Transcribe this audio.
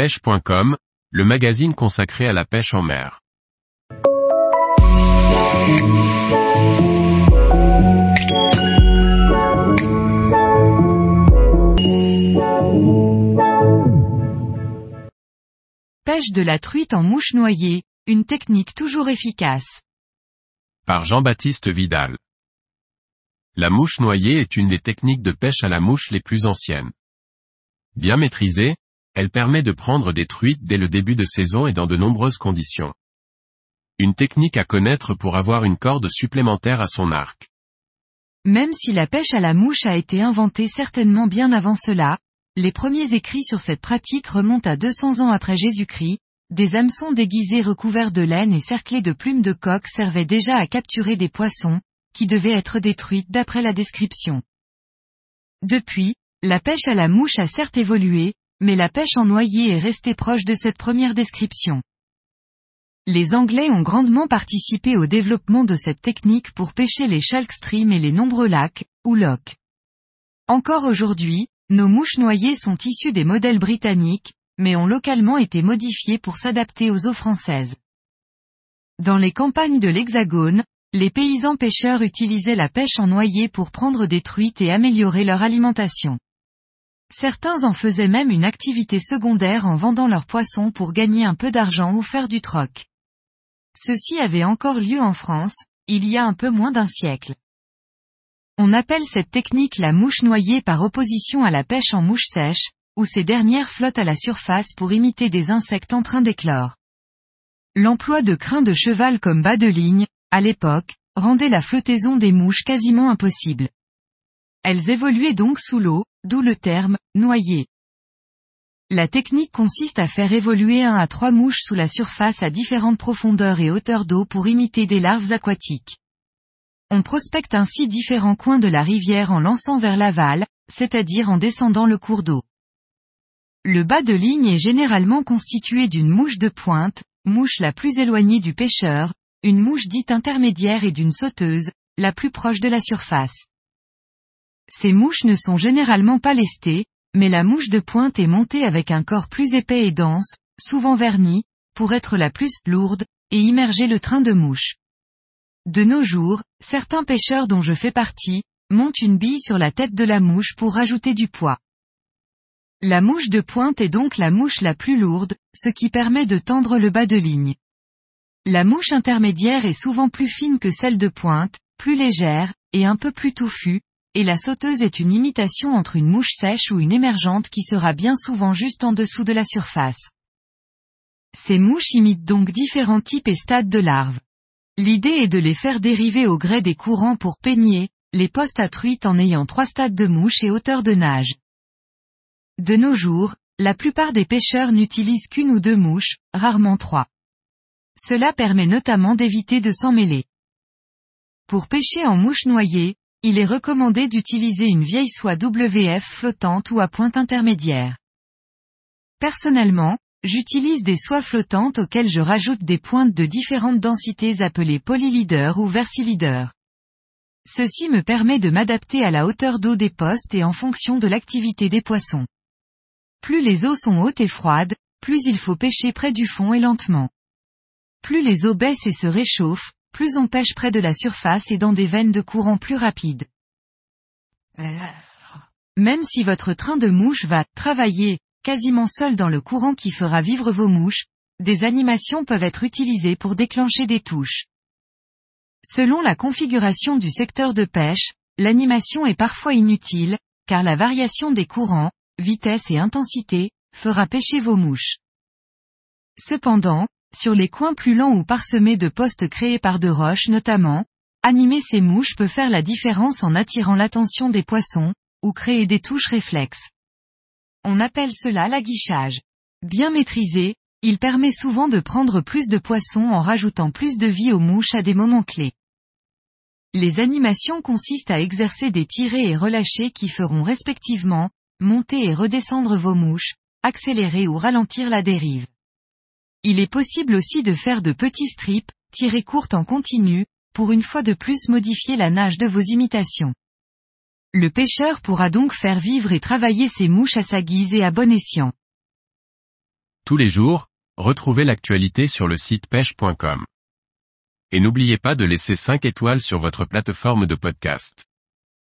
pêche.com, le magazine consacré à la pêche en mer. Pêche de la truite en mouche noyée, une technique toujours efficace. Par Jean-Baptiste Vidal. La mouche noyée est une des techniques de pêche à la mouche les plus anciennes. Bien maîtrisée, elle permet de prendre des truites dès le début de saison et dans de nombreuses conditions. Une technique à connaître pour avoir une corde supplémentaire à son arc. Même si la pêche à la mouche a été inventée certainement bien avant cela, les premiers écrits sur cette pratique remontent à 200 ans après Jésus-Christ, des hameçons déguisés recouverts de laine et cerclés de plumes de coq servaient déjà à capturer des poissons, qui devaient être détruites d'après la description. Depuis, la pêche à la mouche a certes évolué, mais la pêche en noyer est restée proche de cette première description. Les Anglais ont grandement participé au développement de cette technique pour pêcher les chalk streams et les nombreux lacs, ou lochs. Encore aujourd'hui, nos mouches noyées sont issues des modèles britanniques, mais ont localement été modifiées pour s'adapter aux eaux françaises. Dans les campagnes de l'Hexagone, les paysans pêcheurs utilisaient la pêche en noyer pour prendre des truites et améliorer leur alimentation. Certains en faisaient même une activité secondaire en vendant leurs poissons pour gagner un peu d'argent ou faire du troc. Ceci avait encore lieu en France, il y a un peu moins d'un siècle. On appelle cette technique la mouche noyée par opposition à la pêche en mouche sèche, où ces dernières flottent à la surface pour imiter des insectes en train d'éclore. L'emploi de crins de cheval comme bas de ligne, à l'époque, rendait la flottaison des mouches quasiment impossible. Elles évoluaient donc sous l'eau, d'où le terme, noyer. La technique consiste à faire évoluer un à trois mouches sous la surface à différentes profondeurs et hauteurs d'eau pour imiter des larves aquatiques. On prospecte ainsi différents coins de la rivière en lançant vers l'aval, c'est-à-dire en descendant le cours d'eau. Le bas de ligne est généralement constitué d'une mouche de pointe, mouche la plus éloignée du pêcheur, une mouche dite intermédiaire et d'une sauteuse, la plus proche de la surface. Ces mouches ne sont généralement pas lestées, mais la mouche de pointe est montée avec un corps plus épais et dense, souvent verni, pour être la plus lourde, et immerger le train de mouche. De nos jours, certains pêcheurs dont je fais partie, montent une bille sur la tête de la mouche pour rajouter du poids. La mouche de pointe est donc la mouche la plus lourde, ce qui permet de tendre le bas de ligne. La mouche intermédiaire est souvent plus fine que celle de pointe, plus légère, et un peu plus touffue, et la sauteuse est une imitation entre une mouche sèche ou une émergente qui sera bien souvent juste en dessous de la surface. Ces mouches imitent donc différents types et stades de larves. L'idée est de les faire dériver au gré des courants pour peigner, les postes à truites en ayant trois stades de mouche et hauteur de nage. De nos jours, la plupart des pêcheurs n'utilisent qu'une ou deux mouches, rarement trois. Cela permet notamment d'éviter de s'en mêler. Pour pêcher en mouche noyée, il est recommandé d'utiliser une vieille soie WF flottante ou à pointe intermédiaire. Personnellement, j'utilise des soies flottantes auxquelles je rajoute des pointes de différentes densités appelées polyleader ou versileader. Ceci me permet de m'adapter à la hauteur d'eau des postes et en fonction de l'activité des poissons. Plus les eaux sont hautes et froides, plus il faut pêcher près du fond et lentement. Plus les eaux baissent et se réchauffent, plus on pêche près de la surface et dans des veines de courant plus rapides. Même si votre train de mouche va travailler quasiment seul dans le courant qui fera vivre vos mouches, des animations peuvent être utilisées pour déclencher des touches. Selon la configuration du secteur de pêche, l'animation est parfois inutile, car la variation des courants, vitesse et intensité, fera pêcher vos mouches. Cependant, sur les coins plus lents ou parsemés de postes créés par de roches notamment, animer ces mouches peut faire la différence en attirant l'attention des poissons, ou créer des touches réflexes. On appelle cela l'aguichage. Bien maîtrisé, il permet souvent de prendre plus de poissons en rajoutant plus de vie aux mouches à des moments clés. Les animations consistent à exercer des tirés et relâchés qui feront respectivement, monter et redescendre vos mouches, accélérer ou ralentir la dérive. Il est possible aussi de faire de petits strips, tirés courtes en continu, pour une fois de plus modifier la nage de vos imitations. Le pêcheur pourra donc faire vivre et travailler ses mouches à sa guise et à bon escient. Tous les jours, retrouvez l'actualité sur le site pêche.com. Et n'oubliez pas de laisser 5 étoiles sur votre plateforme de podcast.